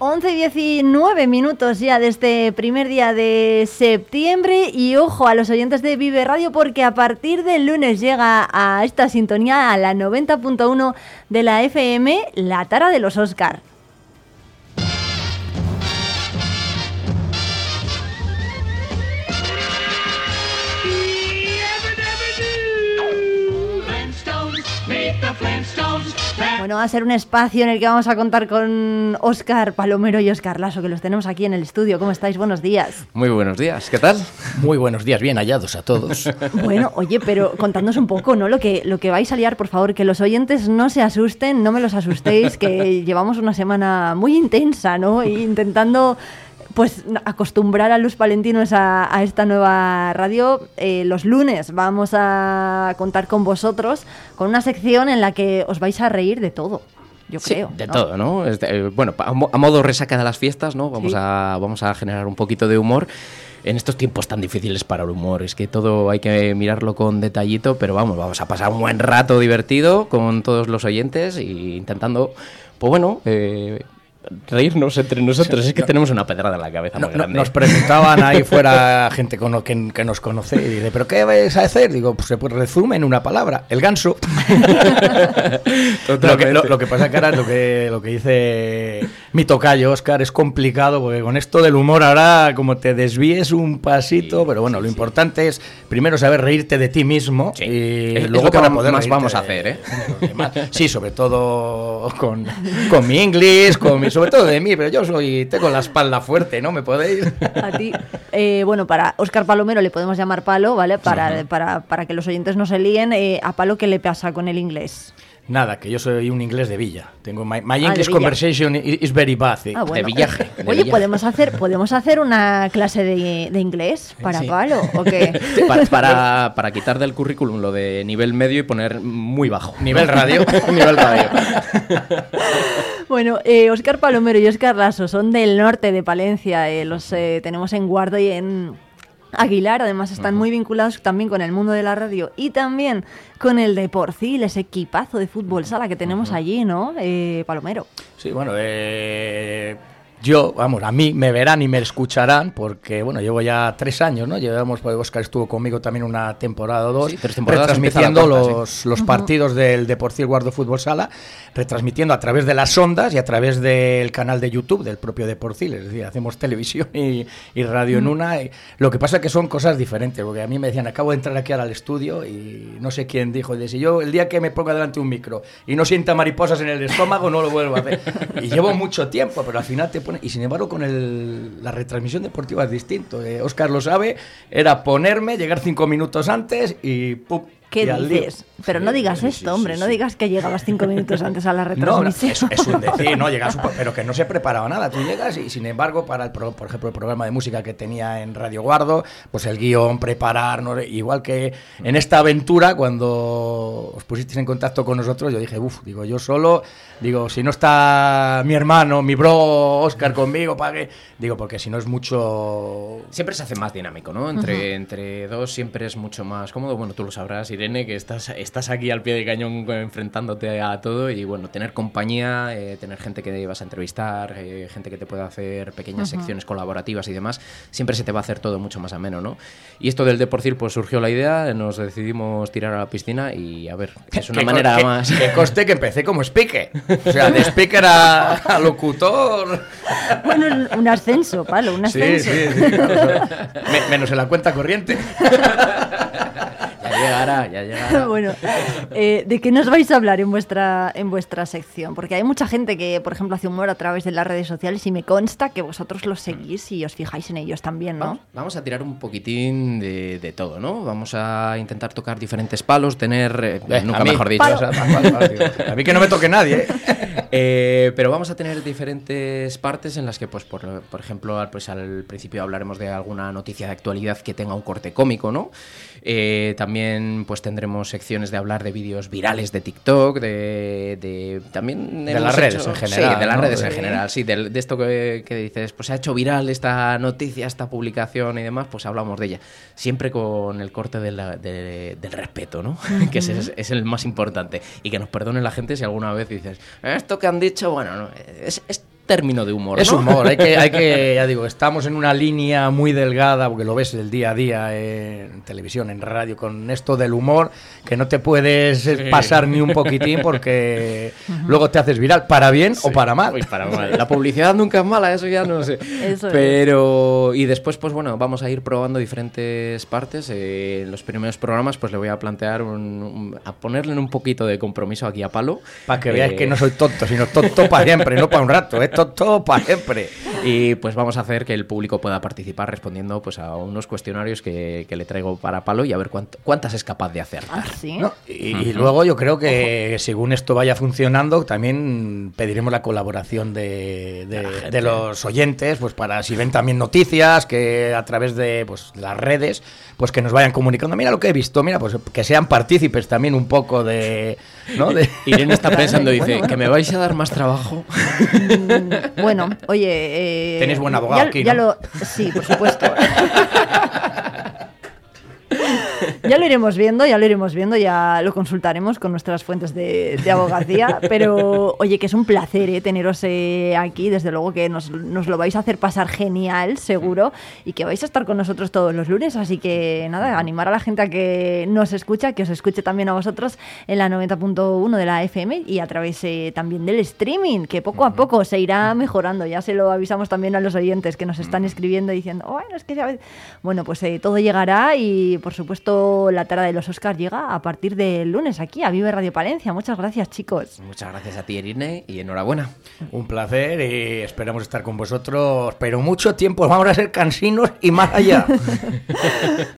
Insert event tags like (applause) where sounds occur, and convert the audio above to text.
11 y 19 minutos ya de este primer día de septiembre y ojo a los oyentes de Vive Radio porque a partir del lunes llega a esta sintonía a la 90.1 de la FM la tara de los Oscar. Bueno, va a ser un espacio en el que vamos a contar con Óscar Palomero y Óscar Lasso, que los tenemos aquí en el estudio. ¿Cómo estáis? Buenos días. Muy buenos días, ¿qué tal? Muy buenos días, bien hallados a todos. (laughs) Bueno, oye, pero contándonos un poco, ¿no? Lo que, lo que vais a liar, por favor, que los oyentes no se asusten, no me los asustéis, que (laughs) llevamos una semana muy intensa, ¿no? Intentando pues acostumbrar a los palentinos a, esta nueva radio. Eh, los lunes vamos a contar con vosotros con una sección en la que os vais a reír de todo. Yo creo. De todo, ¿no? Eh, bueno, a, modo resaca de las fiestas, ¿no? Vamos, a, vamos a generar un poquito de humor en estos tiempos tan difíciles para el humor. Es que todo hay que mirarlo con detallito, pero vamos, vamos a pasar un buen rato divertido con todos los oyentes e intentando, pues bueno, eh, reírnos entre nosotros. es que tenemos una pedrada en la cabeza muy grande. nos preguntaban ahí fuera gente con, que, que, nos conoce y dice, ¿pero qué vais a hacer? Digo, pues se resume en una palabra, el ganso. (laughs) lo, que, lo, que, pasa, cara, lo que, lo que dice mi tocayo, Oscar, es complicado porque con esto del humor ahora como te desvíes un pasito, pero bueno, lo importante es primero saber reírte de ti mismo y luego para poder más vamos a hacer, ¿eh? Sí, sobre todo con, con mi inglés, con mi sobre todo de mí, pero yo soy, tengo la espalda fuerte, ¿no? ¿Me podéis? A ti. Eh, bueno, para Oscar Palomero le podemos llamar Palo, ¿vale? Para, para, para que los oyentes no se líen. Eh, ¿A Palo qué le pasa con el inglés? Nada, que yo soy un inglés de Villa. Tengo my, ah, English conversation is very bad. Ah, de villaje. Oye, podemos hacer podemos hacer una clase de, de inglés para Palo o qué? (laughs) para, para, quitar del currículum lo de nivel medio y poner muy bajo. Nivel (laughs) radio. nivel radio. (laughs) bueno, eh, Oscar Palomero y Oscar Lasso son del norte de Palencia. Eh, los eh, tenemos en Guardo y en Aguilar, además están muy vinculados también con el mundo de la radio y también con el de Porcil, ese equipazo de fútbol sala que tenemos allí, ¿no? Eh, Palomero. Sí, bueno, eh, yo, vamos, a mí me verán y me escucharán porque, bueno, llevo ya tres años, ¿no? Llevamos, pues Oscar estuvo conmigo también una temporada o dos, sí, tres temporadas retransmitiendo los, los partidos del Deportivo Guardo Fútbol Sala, retransmitiendo a través de las ondas y a través del canal de YouTube del propio Deportil, es decir, hacemos televisión y, radio en una. lo que pasa es que son cosas diferentes, porque a mí me decían, acabo de entrar aquí ahora al estudio y no sé quién dijo, y si yo el día que me ponga delante un micro y no sienta mariposas en el estómago, no lo vuelvo a hacer. (laughs) Y llevo mucho tiempo, pero al final te y sin embargo con el, la retransmisión deportiva es distinto. Oscar eh, lo sabe, era ponerme, llegar cinco minutos antes y ¡pum! ¿Qué dices? Pero no digas esto, hombre, no digas que llegabas cinco minutos (laughs) antes a la retransmisión. No, es, un decir, no, llegas, pero que no se preparaba nada. Tú llegas y, sin embargo, para, el, por ejemplo, el programa de música que tenía en Radio Guardo, pues el guion, preparar, igual que en esta aventura, cuando os pusisteis en contacto con nosotros, yo dije, uff, digo, yo solo, digo, si no está mi hermano, mi bro Oscar conmigo, pague, digo, porque si no es mucho... Siempre se hace más dinámico, ¿no? Entre, entre dos siempre es mucho más cómodo, bueno, tú lo sabrás, Irene que estás, estás aquí al pie del cañón enfrentándote a todo y bueno, tener compañía, eh, tener gente que vas a entrevistar, eh, gente que te pueda hacer pequeñas secciones colaborativas y demás, siempre se te va a hacer todo mucho más ameno, ¿no? Y esto del Deporcir, pues surgió la idea, nos decidimos tirar a la piscina y a ver, es una manera más... Que coste que empecé como speaker, o sea, de speaker a, locutor... Bueno, un ascenso, Palo, un ascenso. Sí, sí, sí, menos en la cuenta corriente. (laughs) llegará, ya llegará. (laughs) bueno, eh, ¿de qué nos vais a hablar en vuestra, en vuestra sección? Porque hay mucha gente que, por ejemplo, hace humor a través de las redes sociales y me consta que vosotros los seguís y os fijáis en ellos también, ¿no? Vamos, a tirar un poquitín de, todo, ¿no? Vamos a intentar tocar diferentes palos, tener... Eh, eh, nunca mejor dicho. (laughs) a mí que no me toque nadie, (laughs) pero vamos a tener diferentes partes en las que, pues, por, por ejemplo, pues, al principio hablaremos de alguna noticia de actualidad que tenga un corte cómico, ¿no? también pues tendremos secciones de hablar de vídeos virales de TikTok, de, también de las redes en general. Sí, de las redes en general, sí, de, esto que, dices, pues se ha hecho viral esta noticia, esta publicación y demás, pues hablamos de ella. Siempre con el corte del respeto, ¿no? (laughs) que es, es, el más importante. Y que nos perdone la gente si alguna vez dices, esto que han dicho, bueno, no, es término de humor. Es ¿no? humor, hay que, hay que, (laughs) ya digo, estamos en una línea muy delgada, porque lo ves el día a día en televisión, en radio, con esto del humor, que no te puedes eh, pasar ni un poquitín porque (laughs) luego te haces viral, para bien o para mal. Uy, para mal. La publicidad nunca es mala, eso ya no sé. Eso es. Pero, y después, pues bueno, vamos a ir probando diferentes partes. Eh, en los primeros programas, pues le voy a plantear, un, un- a ponerle un poquito de compromiso aquí a Palo. Para que veáis Eh, que no soy tonto, sino tonto para siempre, no para un rato, es tonto para siempre. Y pues vamos a hacer que el público pueda participar respondiendo pues a unos cuestionarios que, que le traigo para Palo y a ver cuánto- cuántas es capaz de hacer. Ah, sí. ¿no? Y, y luego yo creo que según esto vaya funcionando, también pediremos la colaboración de, de- de los oyentes, pues para si ven también noticias, que a través de pues, las redes, pues que nos vayan comunicando, mira lo que he visto, mira, pues que sean partícipes también un poco de... ¿no? de Irene está (laughs) pensando, dice, que me vais a dar más trabajo. (laughs) Bueno, oye. eh, Tenéis buen abogado ya- aquí, ya ¿no? lo- sí, por supuesto. (laughs) Ya lo iremos viendo, ya lo iremos viendo, ya lo consultaremos con nuestras fuentes de, de abogacía. Pero, oye, que es un placer eh, teneros eh, aquí. Desde luego que nos, nos lo vais a hacer pasar genial, seguro. Y que vais a estar con nosotros todos los lunes. Así que, nada, animar a la gente a que nos escucha, que os escuche también a vosotros en la 90.1 de la FM y a través eh, también del streaming, que poco a poco se irá mejorando. Ya se lo avisamos también a los oyentes que nos están escribiendo diciendo, bueno, es que ya... Bueno, pues eh, todo llegará y, por supuesto, la tara de los Oscars llega a partir del lunes aquí a Vive Radio Palencia. Muchas gracias, chicos. Muchas gracias a ti, Irene, y enhorabuena. Un placer y esperamos estar con vosotros, pero mucho tiempo, vamos a ser cansinos y más allá. (laughs)